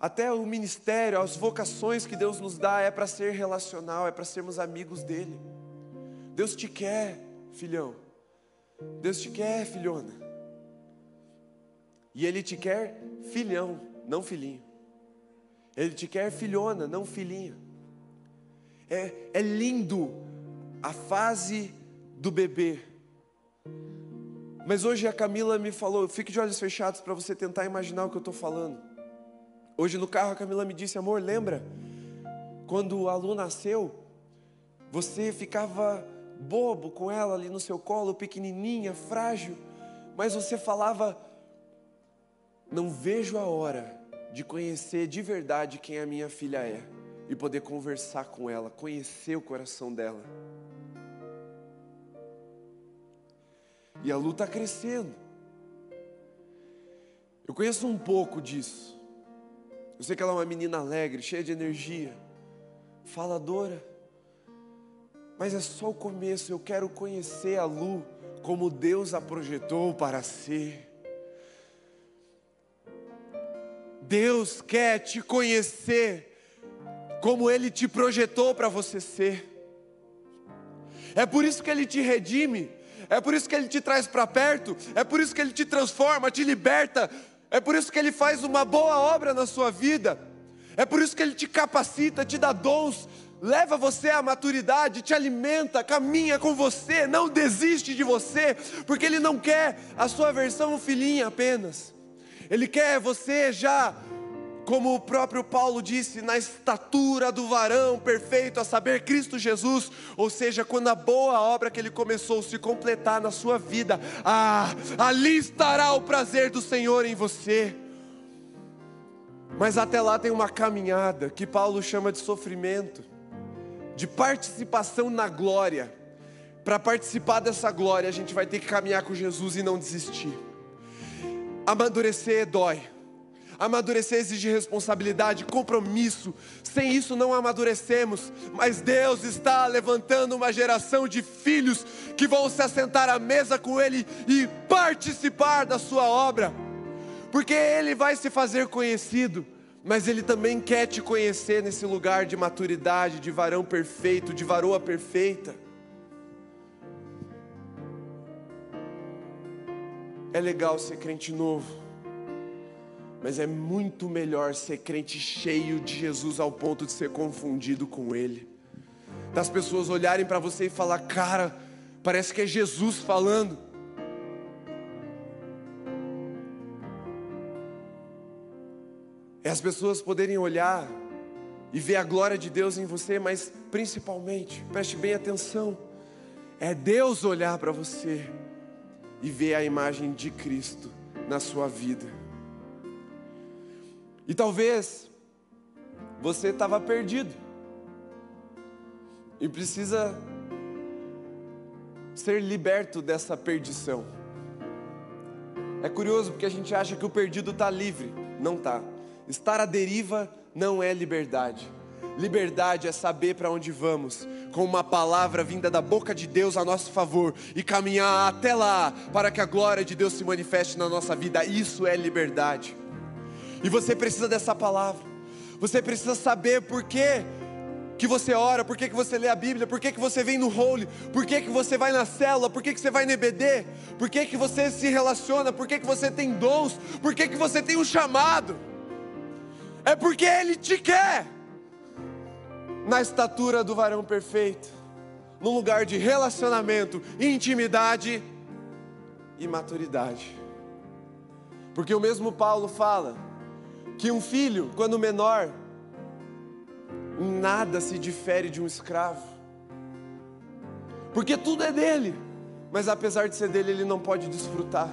até o ministério, as vocações que Deus nos dá é para ser relacional, é para sermos amigos dEle. Deus te quer, filhão. Deus te quer, filhona. E Ele te quer filhão, não filhinho. Ele te quer filhona, não filhinha. É, é lindo a fase do bebê. Mas hoje a Camila me falou, fique de olhos fechados para você tentar imaginar o que eu estou falando. Hoje no carro a Camila me disse, amor, lembra? Quando a Lu nasceu, você ficava bobo com ela ali no seu colo, pequenininha, frágil, mas você falava não vejo a hora de conhecer de verdade quem a minha filha é e poder conversar com ela, conhecer o coração dela. E a Lu está crescendo. Eu conheço um pouco disso. Eu sei que ela é uma menina alegre, cheia de energia, faladora. Mas é só o começo. Eu quero conhecer a Lu como Deus a projetou para ser. Deus quer te conhecer como Ele te projetou para você ser. É por isso que Ele te redime, é por isso que Ele te traz para perto, é por isso que Ele te transforma, te liberta, é por isso que Ele faz uma boa obra na sua vida, é por isso que Ele te capacita, te dá dons, leva você à maturidade, te alimenta, caminha com você, não desiste de você, porque Ele não quer a sua versão filhinha apenas, Ele quer você já como o próprio Paulo disse, na estatura do varão perfeito, a saber, Cristo Jesus, ou seja, quando a boa obra que ele começou se completar na sua vida, ah, ali estará o prazer do Senhor em você. Mas até lá tem uma caminhada que Paulo chama de sofrimento, de participação na glória. Para participar dessa glória, a gente vai ter que caminhar com Jesus e não desistir. Amadurecer dói Amadurecer exige responsabilidade, compromisso. Sem isso não amadurecemos. Mas Deus está levantando uma geração de filhos que vão se assentar à mesa com Ele e participar da Sua obra. Porque Ele vai se fazer conhecido mas Ele também quer te conhecer nesse lugar de maturidade, de varão perfeito, de varoa perfeita. É legal ser crente novo, mas é muito melhor ser crente cheio de Jesus ao ponto de ser confundido com Ele. Das pessoas olharem para você e falar, cara, parece que é Jesus falando. É as pessoas poderem olhar e ver a glória de Deus em você, mas principalmente, preste bem atenção, é Deus olhar para você e ver a imagem de Cristo na sua vida. E talvez você estava perdido e precisa ser liberto dessa perdição. É curioso porque a gente acha que o perdido está livre, não está. Estar à deriva não é liberdade. Liberdade é saber para onde vamos, com uma palavra vinda da boca de Deus a nosso favor e caminhar até lá para que a glória de Deus se manifeste na nossa vida. Isso é liberdade. E você precisa dessa palavra. Você precisa saber por que que você ora, por que, que você lê a Bíblia, por que, que você vem no Holy, por que, que você vai na célula, por que, que você vai no EBD, por que, que você se relaciona, por que, que você tem dons, por que, que você tem um chamado. É porque Ele te quer na estatura do varão perfeito, num lugar de relacionamento, intimidade e maturidade. Porque o mesmo Paulo fala que um filho, quando menor, em nada se difere de um escravo, porque tudo é dele, mas apesar de ser dele, ele não pode desfrutar.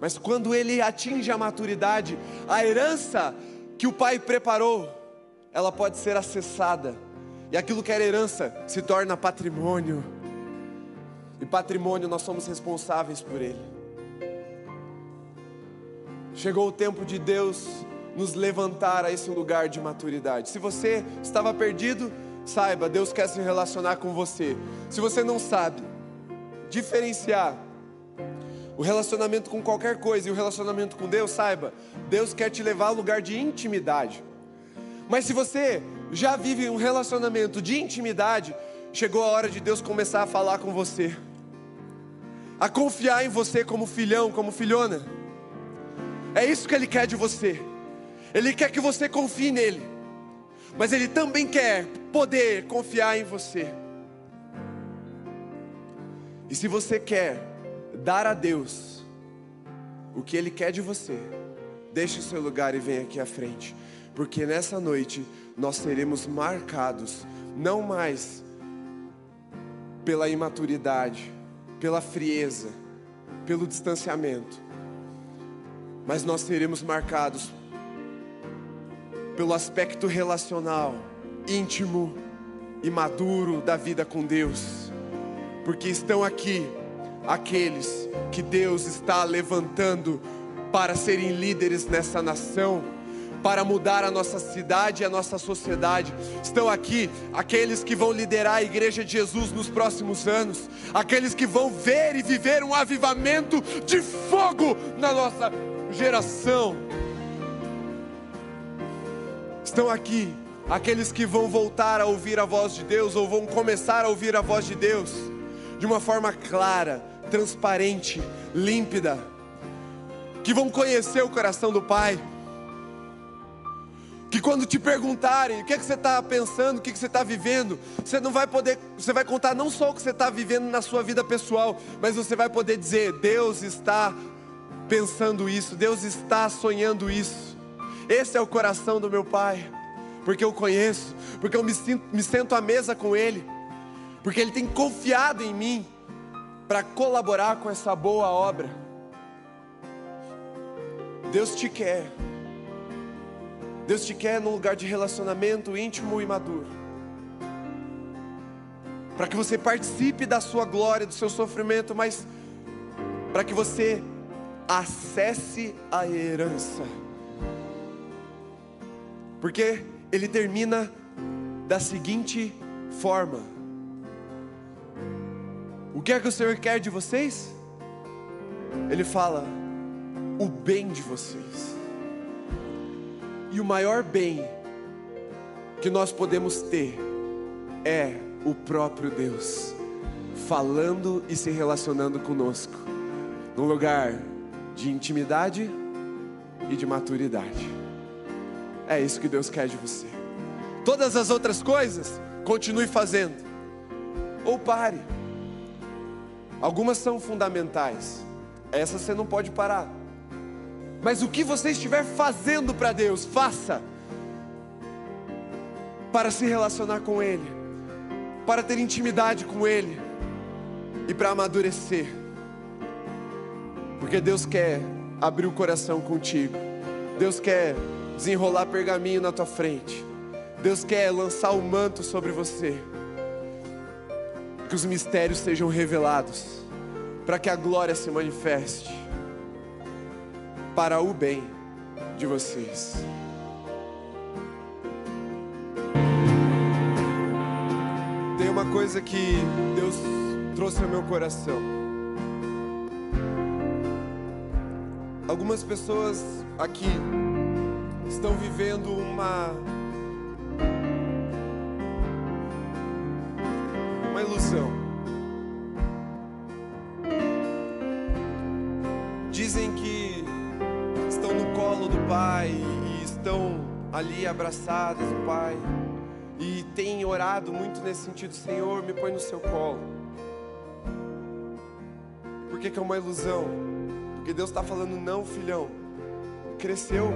Mas quando ele atinge a maturidade, a herança que o pai preparou, ela pode ser acessada, e aquilo que era herança se torna patrimônio, e patrimônio nós somos responsáveis por ele. Chegou o tempo de Deus nos levantar a esse lugar de maturidade. Se você estava perdido, saiba, Deus quer se relacionar com você. Se você não sabe diferenciar o relacionamento com qualquer coisa e o relacionamento com Deus, saiba, Deus quer te levar a lugar de intimidade. Mas se você já vive um relacionamento de intimidade, chegou a hora de Deus começar a falar com você, a confiar em você como filhão, como filhona. É isso que Ele quer de você. Ele quer que você confie nele, mas Ele também quer poder confiar em você. E se você quer dar a Deus o que Ele quer de você, deixe o seu lugar e venha aqui à frente, porque nessa noite nós seremos marcados, não mais pela imaturidade, pela frieza, pelo distanciamento, mas nós seremos marcados pelo aspecto relacional, íntimo e maduro da vida com Deus, porque estão aqui aqueles que Deus está levantando para serem líderes nessa nação, para mudar a nossa cidade e a nossa sociedade. Estão aqui aqueles que vão liderar a igreja de Jesus nos próximos anos, aqueles que vão ver e viver um avivamento de fogo na nossa geração. Estão aqui aqueles que vão voltar a ouvir a voz de Deus ou vão começar a ouvir a voz de Deus de uma forma clara, transparente, límpida, que vão conhecer o coração do Pai. Que quando te perguntarem o que, é que você está pensando, o que, é que você está vivendo, você não vai poder, você vai contar não só o que você está vivendo na sua vida pessoal, mas você vai poder dizer: Deus está pensando isso, Deus está sonhando isso. Esse é o coração do meu Pai porque eu conheço, porque eu me, sinto, me sento à mesa com Ele, porque Ele tem confiado em mim para colaborar com essa boa obra. Deus te quer, Deus te quer num lugar de relacionamento íntimo e maduro, para que você participe da sua glória, do seu sofrimento, mas para que você acesse a herança. Porque ele termina da seguinte forma: O que é que o Senhor quer de vocês? Ele fala: o bem de vocês. E o maior bem que nós podemos ter é o próprio Deus falando e se relacionando conosco, num lugar de intimidade e de maturidade. É isso que Deus quer de você. Todas as outras coisas, continue fazendo. Ou pare. Algumas são fundamentais. Essas você não pode parar. Mas o que você estiver fazendo para Deus, faça. Para se relacionar com Ele, para ter intimidade com Ele e para amadurecer. Porque Deus quer abrir o coração contigo. Deus quer desenrolar pergaminho na tua frente. Deus quer lançar o manto sobre você. Que os mistérios sejam revelados, para que a glória se manifeste para o bem de vocês. Tem uma coisa que Deus trouxe ao meu coração. Algumas pessoas aqui estão vivendo uma uma ilusão. Dizem que estão no colo do Pai e estão ali abraçadas do Pai e têm orado muito nesse sentido, Senhor, me põe no seu colo. Por que, que é uma ilusão? Porque Deus está falando, não, filhão, cresceu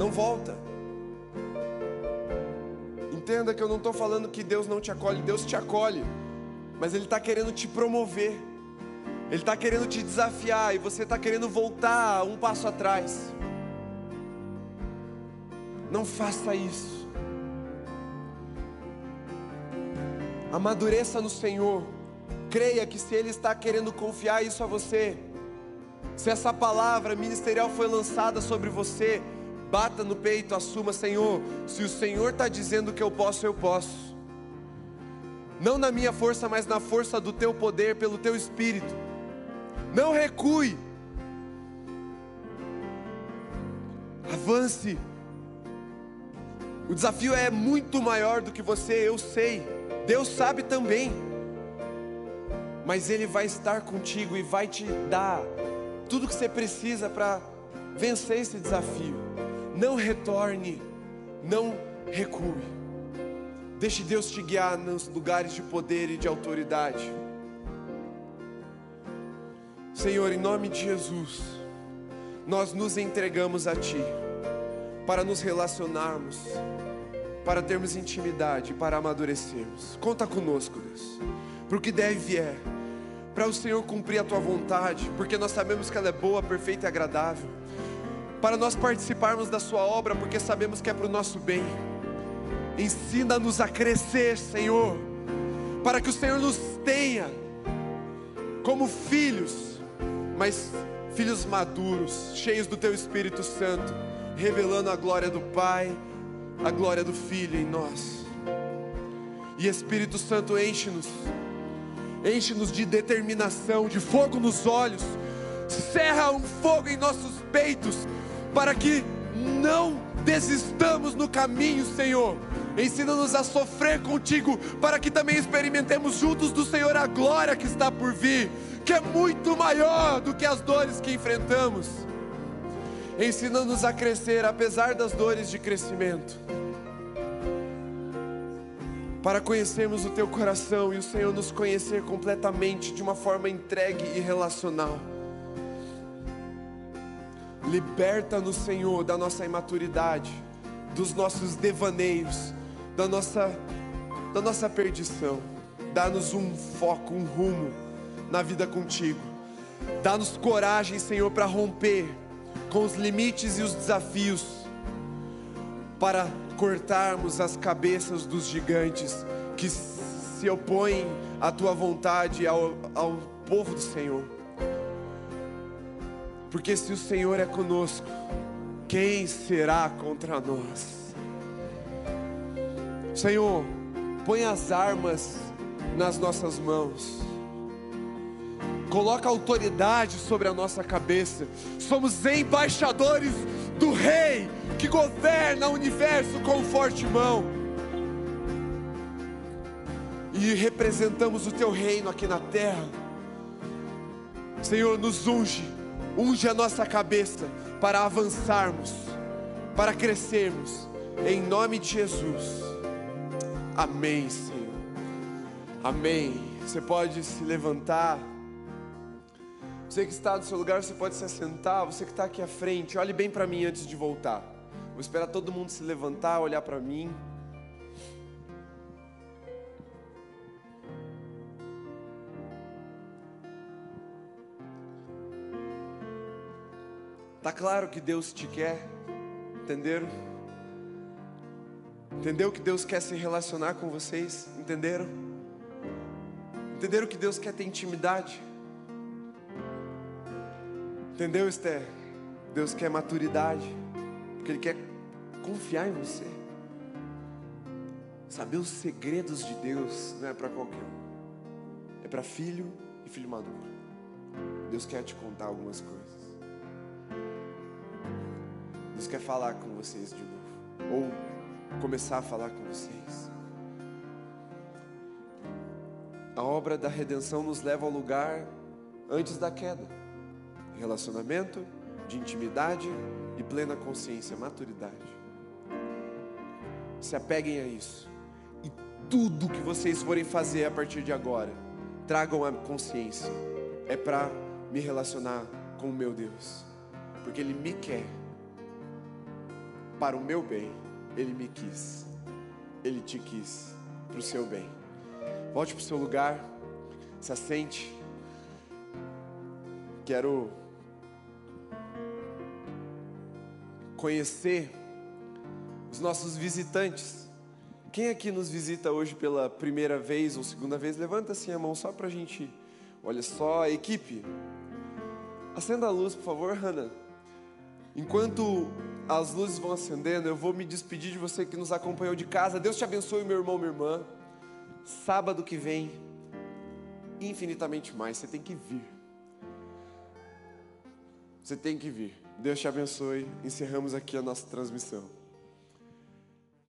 não volta. Entenda que eu não estou falando que Deus não te acolhe, Deus te acolhe, mas Ele está querendo te promover, Ele está querendo te desafiar e você está querendo voltar um passo atrás. Não faça isso. Amadureça no Senhor. Creia que se Ele está querendo confiar isso a você, se essa palavra ministerial foi lançada sobre você, Bata no peito, assuma, Senhor. Se o Senhor está dizendo que eu posso, eu posso. Não na minha força, mas na força do teu poder, pelo teu espírito. Não recue. Avance. O desafio é muito maior do que você, eu sei. Deus sabe também. Mas Ele vai estar contigo e vai te dar tudo que você precisa para vencer esse desafio não retorne, não recue. Deixe Deus te guiar nos lugares de poder e de autoridade. Senhor, em nome de Jesus, nós nos entregamos a Ti para nos relacionarmos, para termos intimidade, para amadurecermos. Conta conosco, Deus, para o que deve é, para o Senhor cumprir a Tua vontade, porque nós sabemos que ela é boa, perfeita e agradável para nós participarmos da Sua obra, porque sabemos que é para o nosso bem. Ensina-nos a crescer, Senhor, para que o Senhor nos tenha como filhos, mas filhos maduros, cheios do Teu Espírito Santo, revelando a glória do Pai, a glória do Filho em nós. E Espírito Santo, enche-nos, enche-nos de determinação, de fogo nos olhos, cerra um fogo em nossos peitos para que não desistamos no caminho, Senhor. Ensina-nos a sofrer contigo, para que também experimentemos juntos do Senhor a glória que está por vir, que é muito maior do que as dores que enfrentamos. Ensina-nos a crescer apesar das dores de crescimento, para conhecermos o Teu coração e o Senhor nos conhecer completamente, de uma forma entregue e relacional. Liberta-nos, Senhor, da nossa imaturidade, dos nossos devaneios, da nossa, da nossa perdição. Dá-nos um foco, um rumo na vida contigo. Dá-nos coragem, Senhor, para romper com os limites e os desafios, para cortarmos as cabeças dos gigantes que se opõem à tua vontade, ao, ao povo do Senhor. Porque se o Senhor é conosco, quem será contra nós? Senhor, põe as armas nas nossas mãos. Coloca autoridade sobre a nossa cabeça. Somos embaixadores do Rei que governa o universo com forte mão. E representamos o teu reino aqui na terra. Senhor, nos unge unge a nossa cabeça para avançarmos, para crescermos, em nome de Jesus. Amém, Senhor. Amém. Você pode se levantar. Você que está no seu lugar, você pode se assentar. Você que está aqui à frente, olhe bem para mim antes de voltar. Vou esperar todo mundo se levantar, olhar para mim. Tá claro que Deus te quer? Entenderam? Entendeu que Deus quer se relacionar com vocês? Entenderam? Entenderam que Deus quer ter intimidade? Entendeu, Esther? Deus quer maturidade, porque Ele quer confiar em você. Saber os segredos de Deus não é para qualquer um, é para filho e filho maduro. Deus quer te contar algumas coisas. Deus quer falar com vocês de novo, ou começar a falar com vocês. A obra da redenção nos leva ao lugar antes da queda relacionamento, de intimidade e plena consciência, maturidade. Se apeguem a isso. E tudo que vocês forem fazer a partir de agora, tragam a consciência. É para me relacionar com o meu Deus, porque Ele me quer para o meu bem, Ele me quis, Ele te quis para o seu bem. Volte para o seu lugar, se assente. Quero conhecer os nossos visitantes. Quem aqui nos visita hoje pela primeira vez ou segunda vez? Levanta assim a mão só para a gente. Olha só, equipe. Acenda a luz, por favor, Hannah. Enquanto as luzes vão acendendo, eu vou me despedir de você que nos acompanhou de casa. Deus te abençoe, meu irmão, minha irmã. Sábado que vem, infinitamente mais. Você tem que vir. Você tem que vir. Deus te abençoe. Encerramos aqui a nossa transmissão.